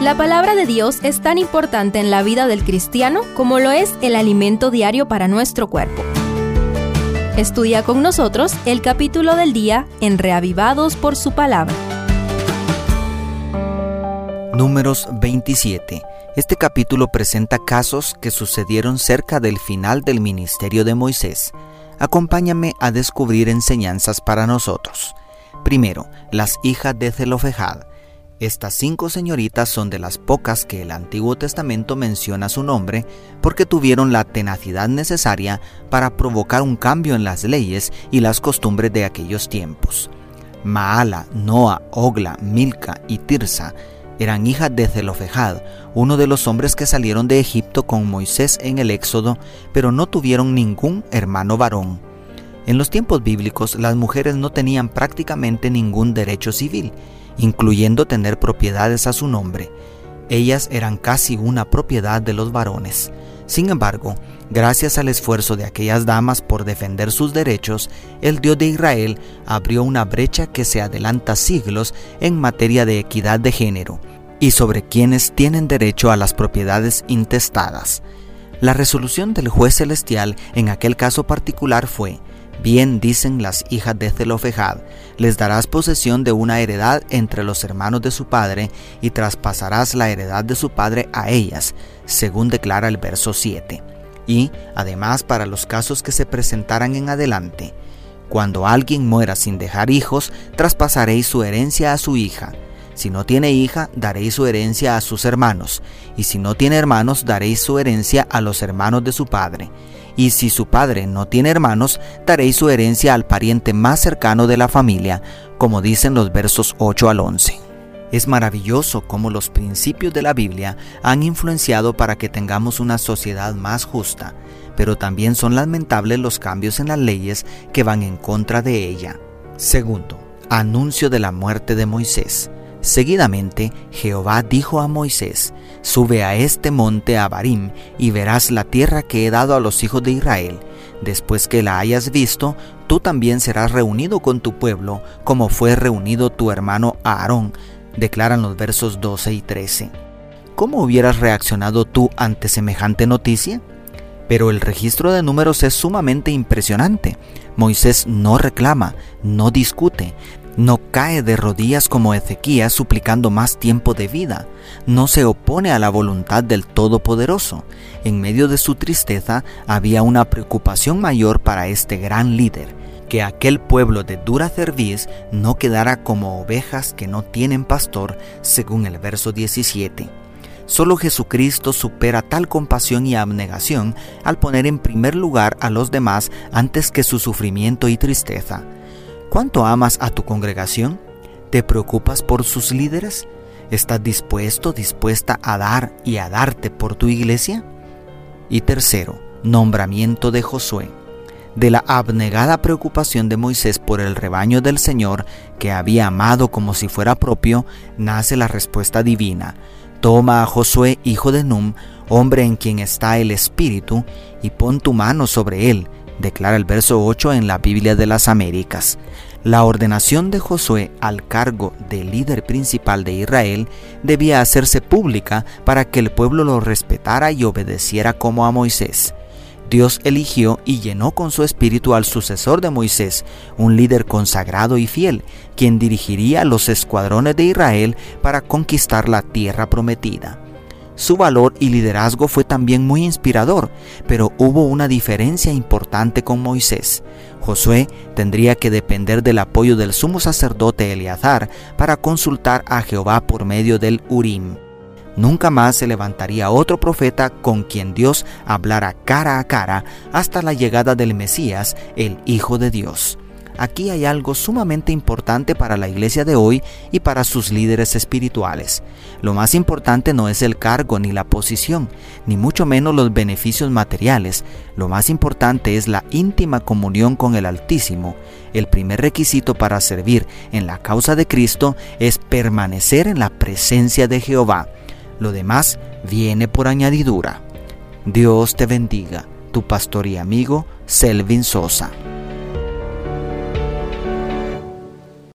La palabra de Dios es tan importante en la vida del cristiano como lo es el alimento diario para nuestro cuerpo. Estudia con nosotros el capítulo del día en Reavivados por su palabra. Números 27. Este capítulo presenta casos que sucedieron cerca del final del ministerio de Moisés. Acompáñame a descubrir enseñanzas para nosotros. Primero, las hijas de Zelofejad. Estas cinco señoritas son de las pocas que el Antiguo Testamento menciona su nombre porque tuvieron la tenacidad necesaria para provocar un cambio en las leyes y las costumbres de aquellos tiempos. Maala, Noa, Ogla, Milca y Tirsa eran hijas de Zelofejad, uno de los hombres que salieron de Egipto con Moisés en el Éxodo, pero no tuvieron ningún hermano varón. En los tiempos bíblicos las mujeres no tenían prácticamente ningún derecho civil, incluyendo tener propiedades a su nombre. Ellas eran casi una propiedad de los varones. Sin embargo, gracias al esfuerzo de aquellas damas por defender sus derechos, el Dios de Israel abrió una brecha que se adelanta siglos en materia de equidad de género y sobre quienes tienen derecho a las propiedades intestadas. La resolución del juez celestial en aquel caso particular fue, Bien dicen las hijas de Zelofejad, les darás posesión de una heredad entre los hermanos de su padre y traspasarás la heredad de su padre a ellas, según declara el verso 7. Y, además, para los casos que se presentaran en adelante, cuando alguien muera sin dejar hijos, traspasaréis su herencia a su hija. Si no tiene hija, daréis su herencia a sus hermanos, y si no tiene hermanos, daréis su herencia a los hermanos de su padre y si su padre no tiene hermanos, daréis su herencia al pariente más cercano de la familia, como dicen los versos 8 al 11. Es maravilloso cómo los principios de la Biblia han influenciado para que tengamos una sociedad más justa, pero también son lamentables los cambios en las leyes que van en contra de ella. Segundo, anuncio de la muerte de Moisés. Seguidamente Jehová dijo a Moisés, Sube a este monte Abarim y verás la tierra que he dado a los hijos de Israel. Después que la hayas visto, tú también serás reunido con tu pueblo, como fue reunido tu hermano Aarón, declaran los versos 12 y 13. ¿Cómo hubieras reaccionado tú ante semejante noticia? Pero el registro de números es sumamente impresionante. Moisés no reclama, no discute, no cae de rodillas como Ezequías suplicando más tiempo de vida. No se opone a la voluntad del Todopoderoso. En medio de su tristeza había una preocupación mayor para este gran líder, que aquel pueblo de dura cerviz no quedara como ovejas que no tienen pastor, según el verso 17. Solo Jesucristo supera tal compasión y abnegación al poner en primer lugar a los demás antes que su sufrimiento y tristeza. ¿Cuánto amas a tu congregación? ¿Te preocupas por sus líderes? ¿Estás dispuesto, dispuesta a dar y a darte por tu iglesia? Y tercero, nombramiento de Josué. De la abnegada preocupación de Moisés por el rebaño del Señor, que había amado como si fuera propio, nace la respuesta divina. Toma a Josué, hijo de Num, hombre en quien está el Espíritu, y pon tu mano sobre él, declara el verso 8 en la Biblia de las Américas. La ordenación de Josué al cargo de líder principal de Israel debía hacerse pública para que el pueblo lo respetara y obedeciera como a Moisés. Dios eligió y llenó con su espíritu al sucesor de Moisés, un líder consagrado y fiel, quien dirigiría los escuadrones de Israel para conquistar la tierra prometida. Su valor y liderazgo fue también muy inspirador, pero hubo una diferencia importante con Moisés. Josué tendría que depender del apoyo del sumo sacerdote Eleazar para consultar a Jehová por medio del Urim. Nunca más se levantaría otro profeta con quien Dios hablara cara a cara hasta la llegada del Mesías, el Hijo de Dios. Aquí hay algo sumamente importante para la iglesia de hoy y para sus líderes espirituales. Lo más importante no es el cargo ni la posición, ni mucho menos los beneficios materiales. Lo más importante es la íntima comunión con el Altísimo. El primer requisito para servir en la causa de Cristo es permanecer en la presencia de Jehová. Lo demás viene por añadidura. Dios te bendiga, tu pastor y amigo Selvin Sosa.